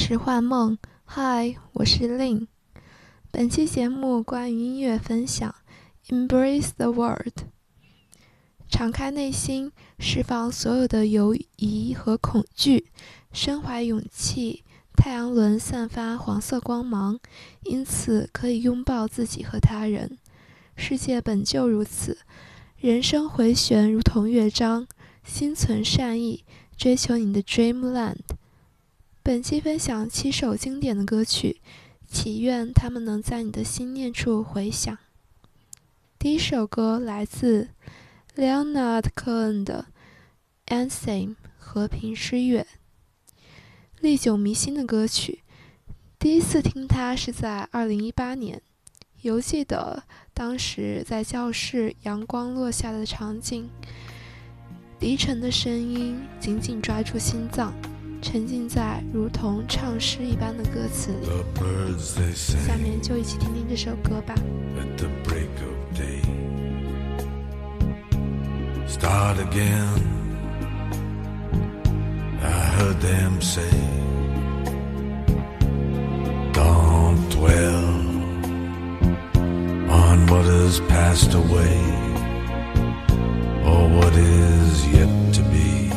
实幻梦，嗨，我是 Lin。本期节目关于音乐分享。Embrace the world，敞开内心，释放所有的犹疑和恐惧，身怀勇气。太阳轮散发黄色光芒，因此可以拥抱自己和他人。世界本就如此，人生回旋如同乐章。心存善意，追求你的 Dreamland。本期分享七首经典的歌曲，祈愿它们能在你的心念处回响。第一首歌来自 Leonard Cohen 的《Anthem》，和平之月》，历久弥新的歌曲。第一次听它是在二零一八年，犹记得当时在教室阳光落下的场景，低沉的声音紧紧抓住心脏。The birds they Start again. I heard them say, Don't dwell on what has passed away or what is yet to be.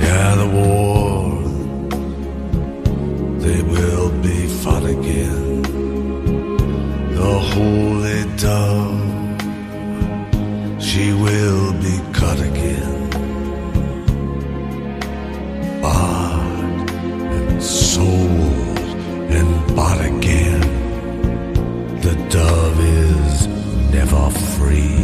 Yeah, the war, they will be fought again. The holy dove, she will be cut again. Bought and sold and bought again. The dove is never free.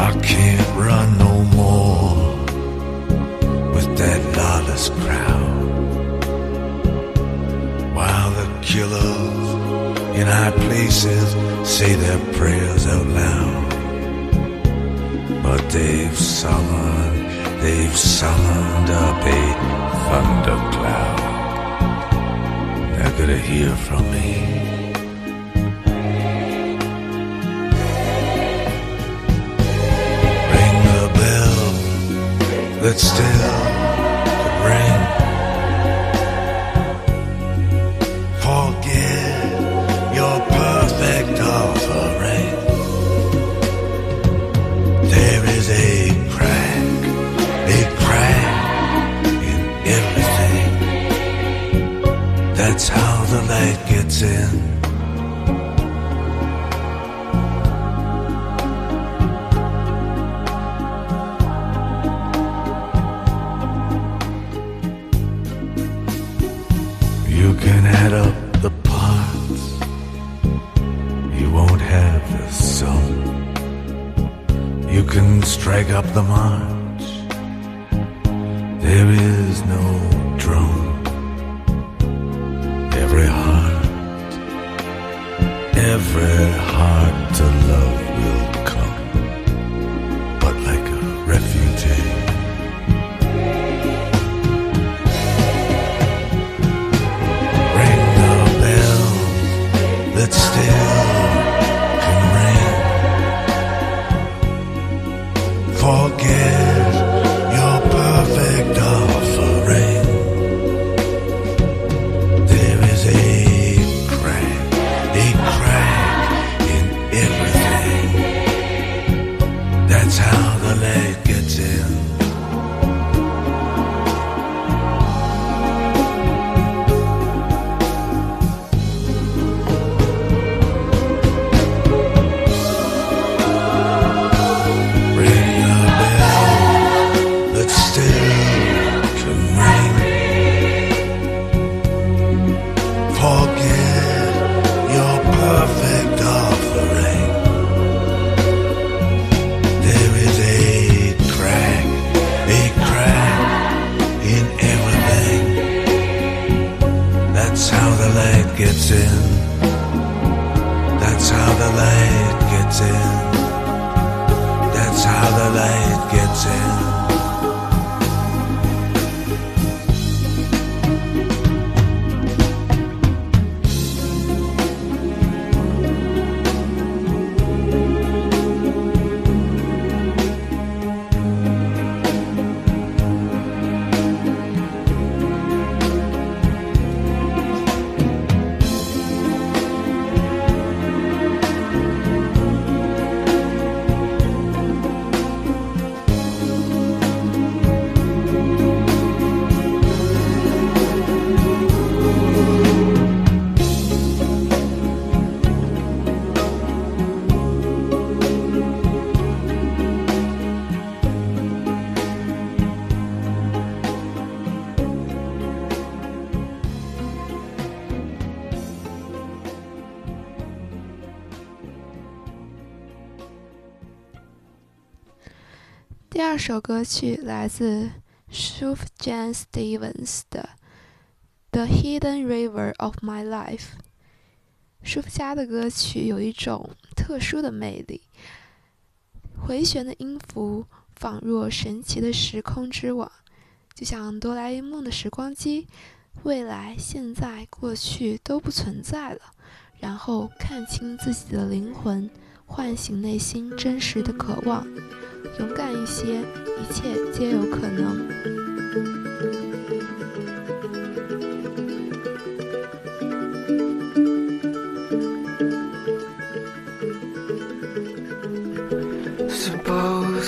I can't run no more with that lawless crowd. While the killers in high places say their prayers out loud. But they've summoned, they've summoned up a thundercloud. They're gonna hear from me. that still could ring. Forget your perfect offering. There is a crack, a crack in everything. That's how the light gets in. you won't have the sun. You can strike up the march, there is no drum. Every heart, every heart to love will 二首歌曲来自舒 t e v e n s 的《The Hidden River of My Life》。舒芙家的歌曲有一种特殊的魅力，回旋的音符仿若神奇的时空之网，就像《哆啦 A 梦》的时光机，未来、现在、过去都不存在了。然后看清自己的灵魂，唤醒内心真实的渴望。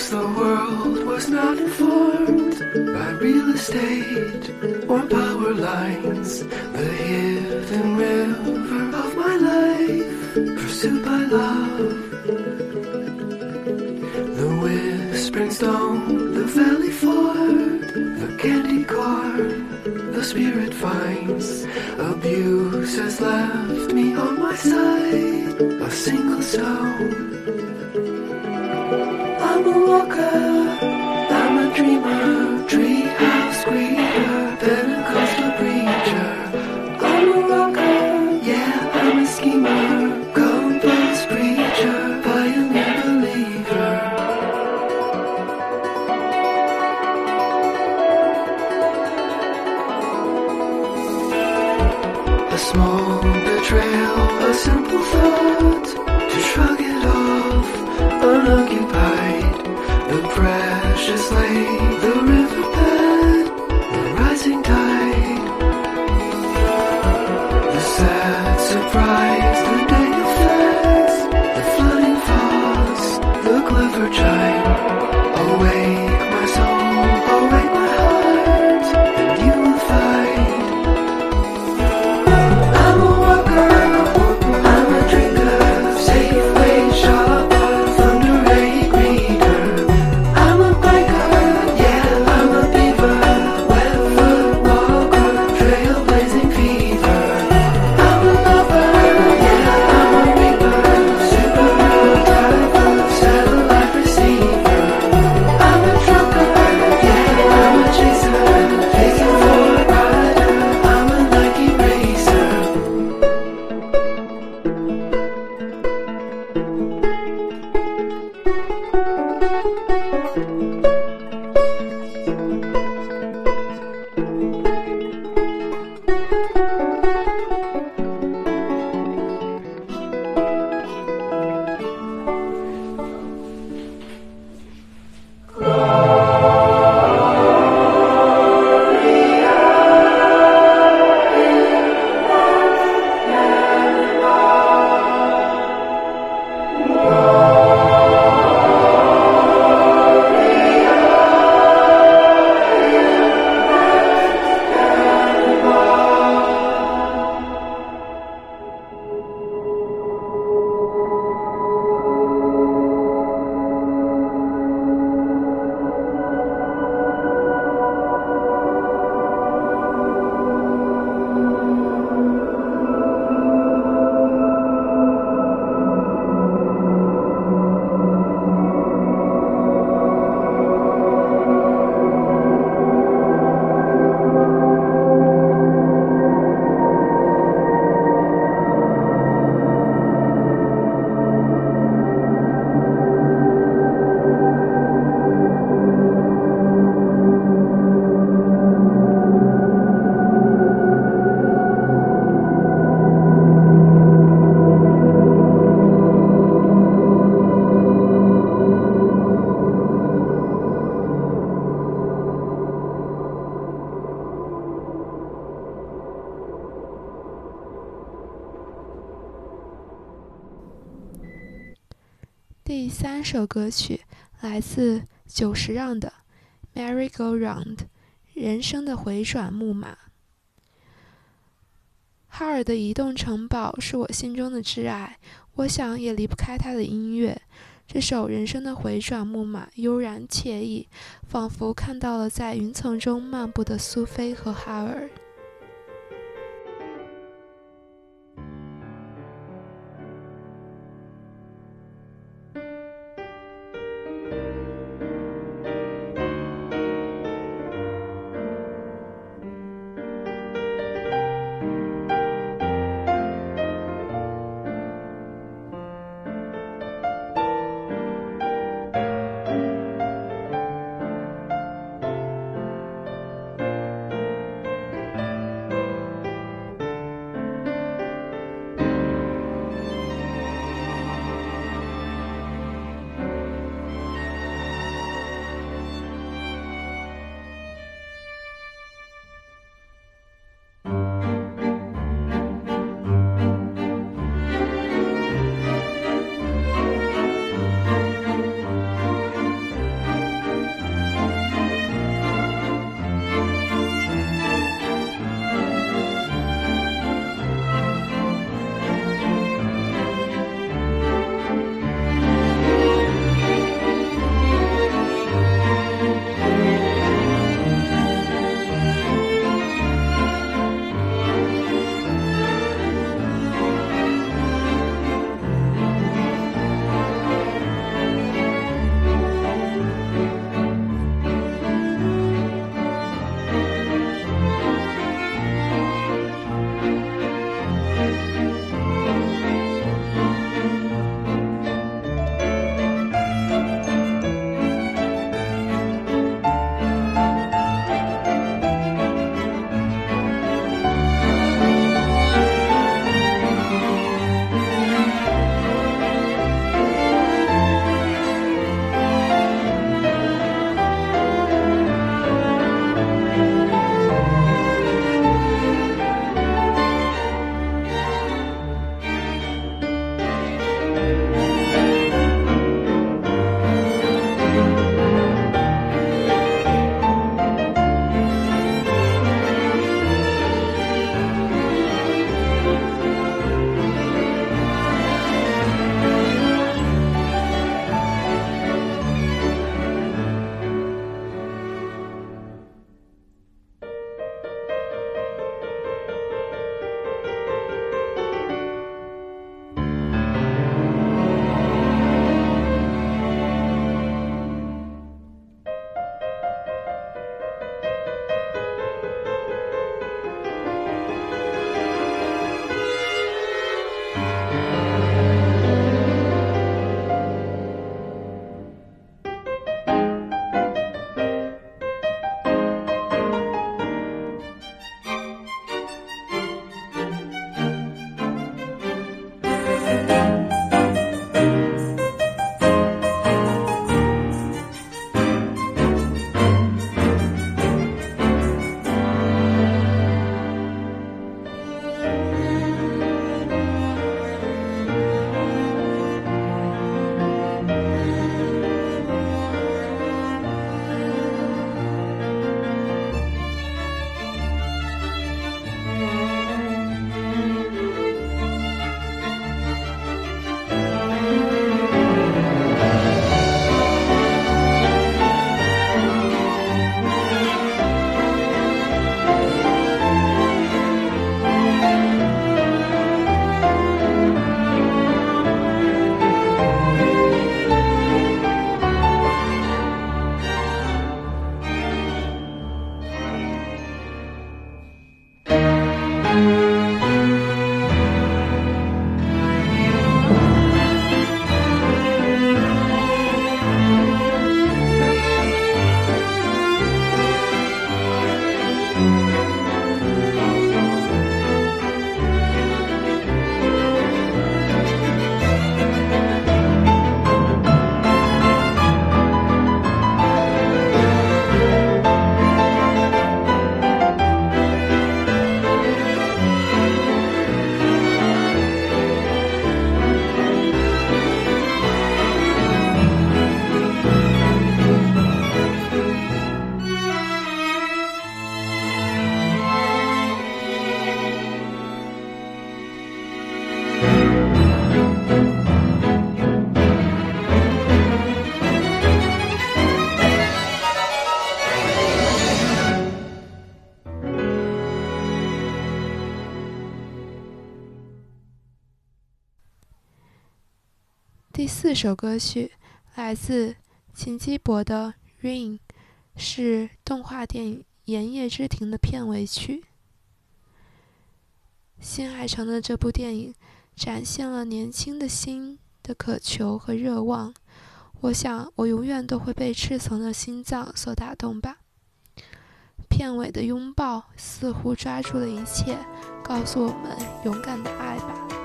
the world was not informed by real estate or power lines. The hidden river of my life, pursued by love. Springs down the valley ford, the candy corn, the spirit finds. Abuse has left me on my side, a single stone. I'm a walker, I'm a dreamer. 歌曲来自久石让的《m e r r y Go Round》，人生的回转木马。哈尔的移动城堡是我心中的挚爱，我想也离不开他的音乐。这首《人生的回转木马》悠然惬意，仿佛看到了在云层中漫步的苏菲和哈尔。这首歌曲来自秦基博的《Rain》，是动画电影《炎夜之庭》的片尾曲。新海诚的这部电影展现了年轻的心的渴求和热望。我想，我永远都会被赤诚的心脏所打动吧。片尾的拥抱似乎抓住了一切，告诉我们勇敢的爱吧。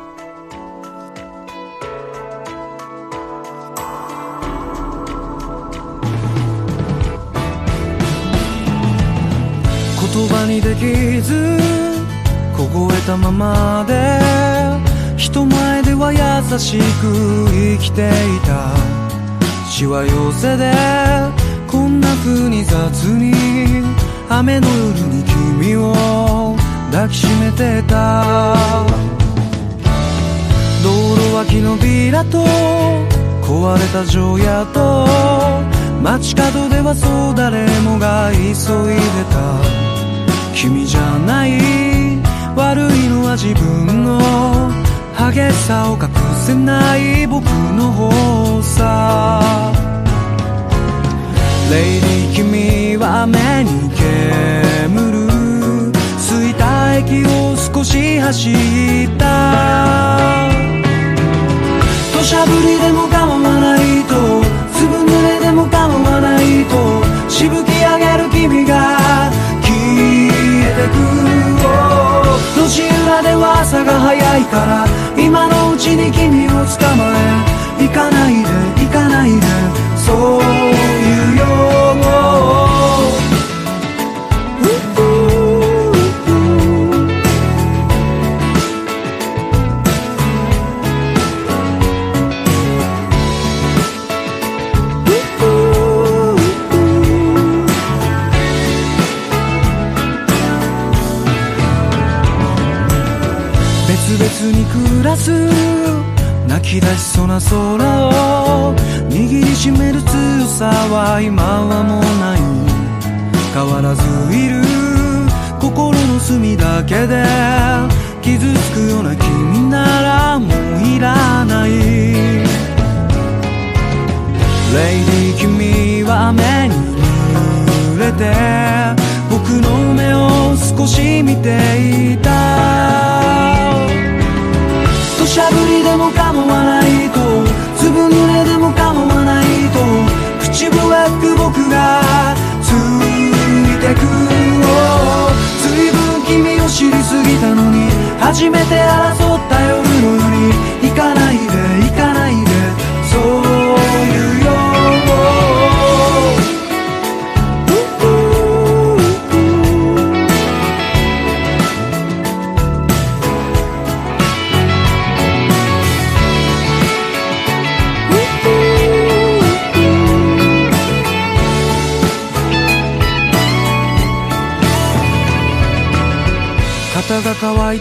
葉にできず凍えたままで人前では優しく生きていたしわ寄せでこんな風に雑に雨の夜に君を抱きしめてた道路脇のビラと壊れた城屋と街角ではそう誰もが急いでた君じゃない悪いのは自分の激しさを隠せない僕の方さレイディ君は目に煙る空いた駅を少し走った土砂降りでも構わないとずぶ濡れでも構わないとしぶき上げる君がをどちらでは朝が早いから今のうちに君を使う走りすぎたのに初めて争った夜のよに行かないで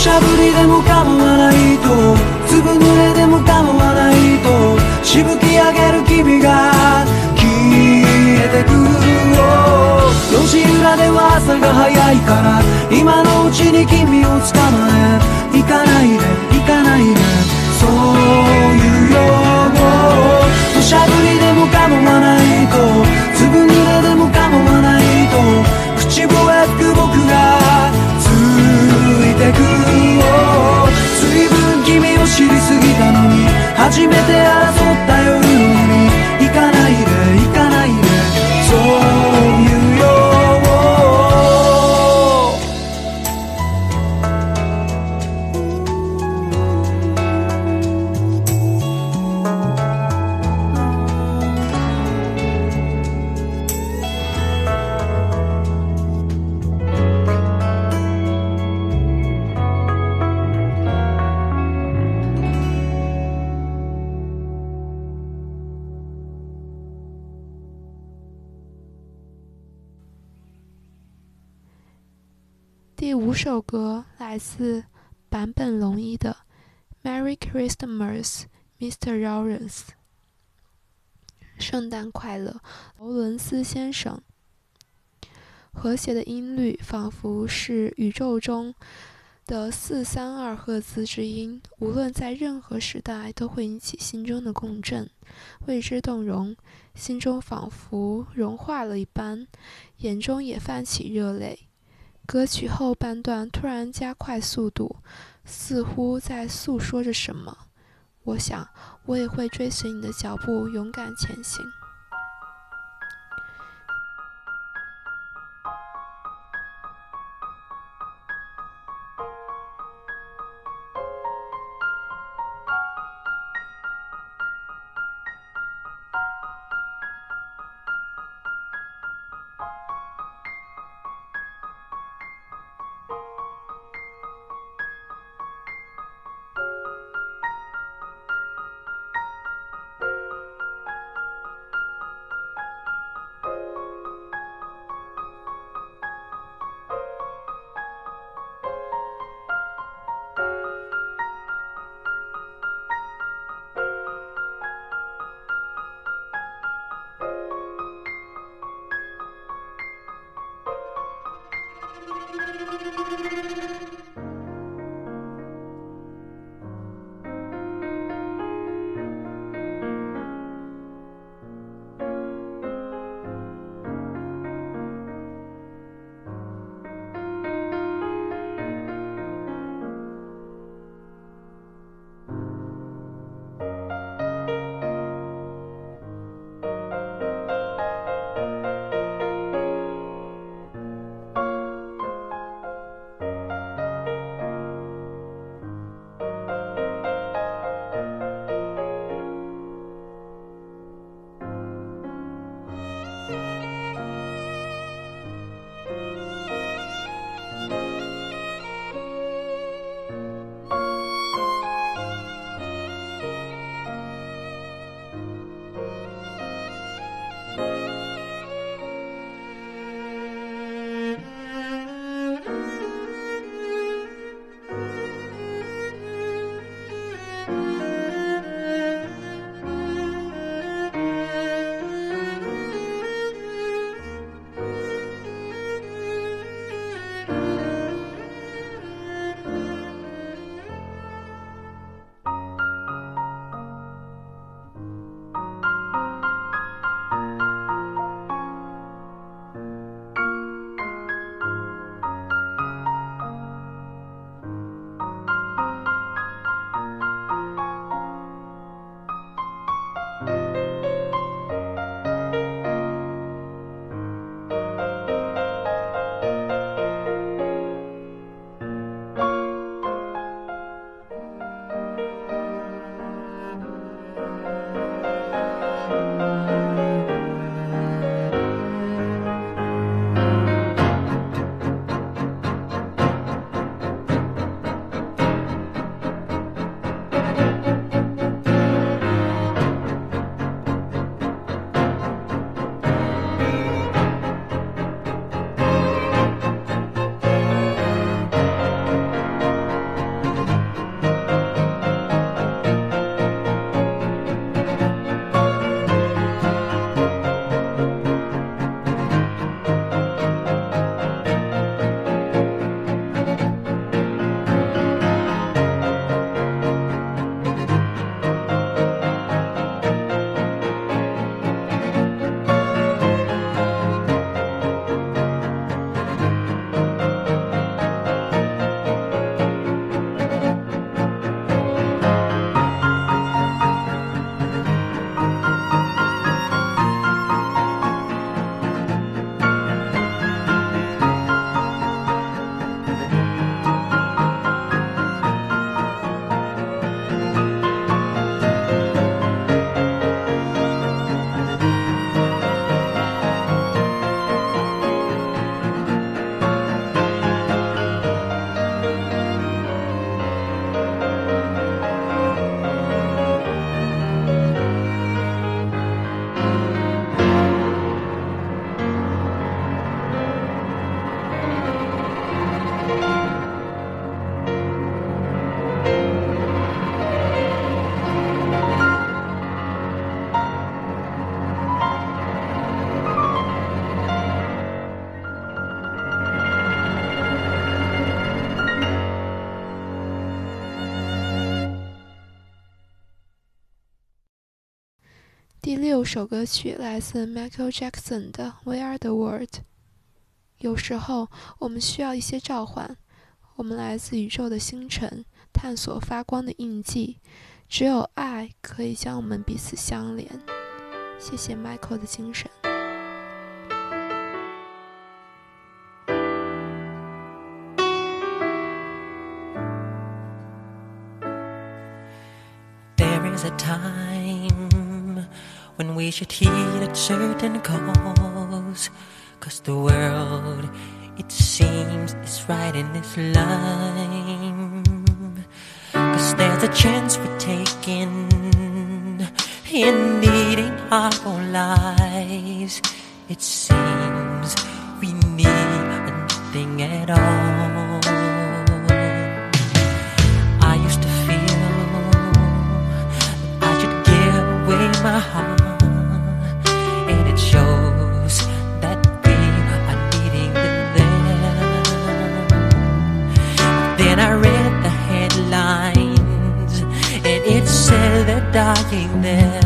しゃぶりでも構わないと粒濡れでも構わないとしぶき上げる君が消えてく路地裏では朝が早いから今のうちに君を捕まえ行かないで行かないでそう de meteoro. 四，坂本龙一的《Merry Christmas, Mr. Lawrence》。圣诞快乐，劳伦斯先生。和谐的音律仿佛是宇宙中的四三二赫兹之音，无论在任何时代都会引起心中的共振，为之动容，心中仿佛融化了一般，眼中也泛起热泪。歌曲后半段突然加快速度，似乎在诉说着什么。我想，我也会追随你的脚步，勇敢前行。首歌曲来自 Michael Jackson 的《We Are the World》。有时候，我们需要一些召唤。我们来自宇宙的星辰，探索发光的印记。只有爱可以将我们彼此相连。谢谢 Michael 的精神。when we should heed a certain calls. Cause the world, it seems, is right in its lime. Cause there's a chance we're taking in needing our own lives. It seems we need nothing at all. I used to feel that I should give away my heart. walking there.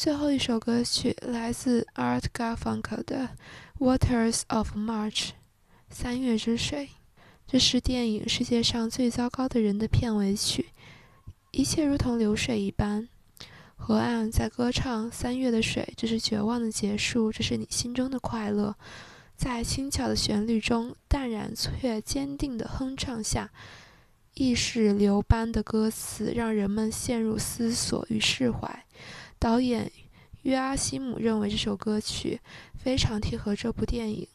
最后一首歌曲来自 Art Garfunkel 的《Waters of March》，三月之水，这是电影《世界上最糟糕的人》的片尾曲。一切如同流水一般，河岸在歌唱。三月的水，这是绝望的结束，这是你心中的快乐。在轻巧的旋律中，淡然却坚定的哼唱下，意识流般的歌词让人们陷入思索与释怀。导演约阿希姆认为这首歌曲非常贴合这部电影。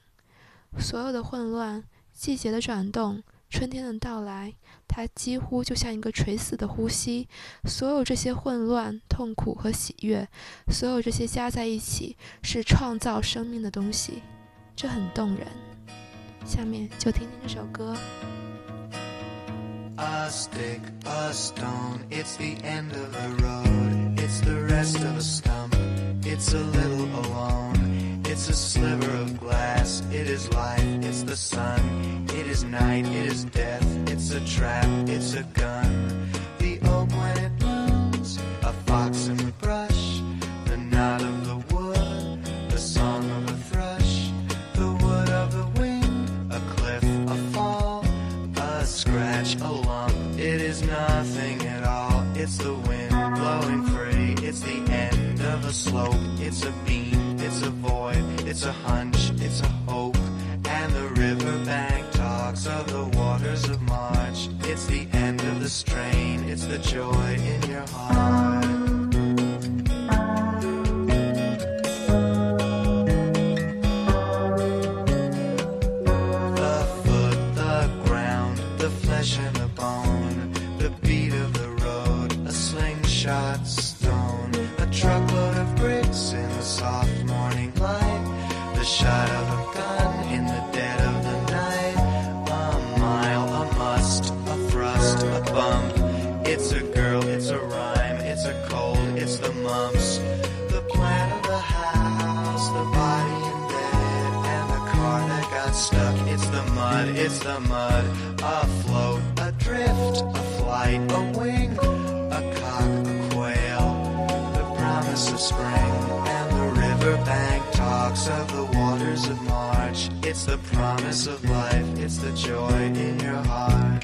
所有的混乱、季节的转动、春天的到来，它几乎就像一个垂死的呼吸。所有这些混乱、痛苦和喜悦，所有这些加在一起是创造生命的东西。这很动人。下面就听听这首歌。It's the rest of a stump. It's a little alone. It's a sliver of glass. It is life. It's the sun. It is night. It is death. It's a trap. It's a gun. The oak when It's a hunch, it's a hope, and the riverbank talks of the waters of March. It's the end of the strain, it's the joy in your heart. It's the mud, it's the mud. Afloat, adrift, a flight, a wing, a cock, a quail. The promise of spring and the riverbank talks of the waters of March. It's the promise of life, it's the joy in your heart.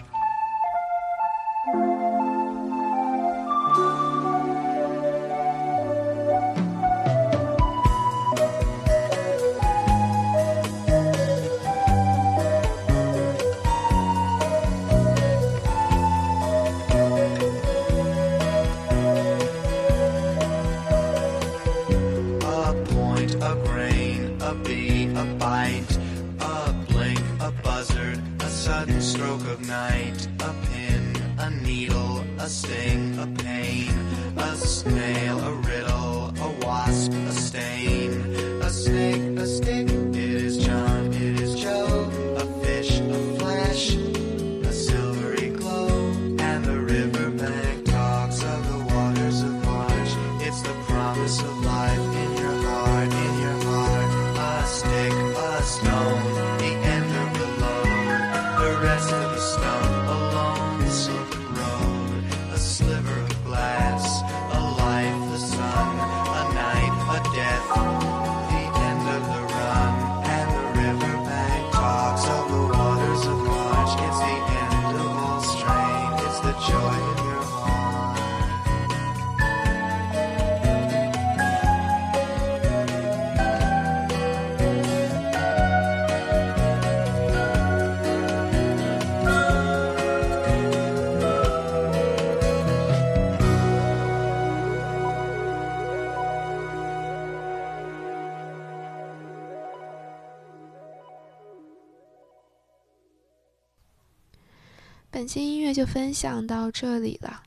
就分享到这里了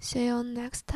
，see you next time。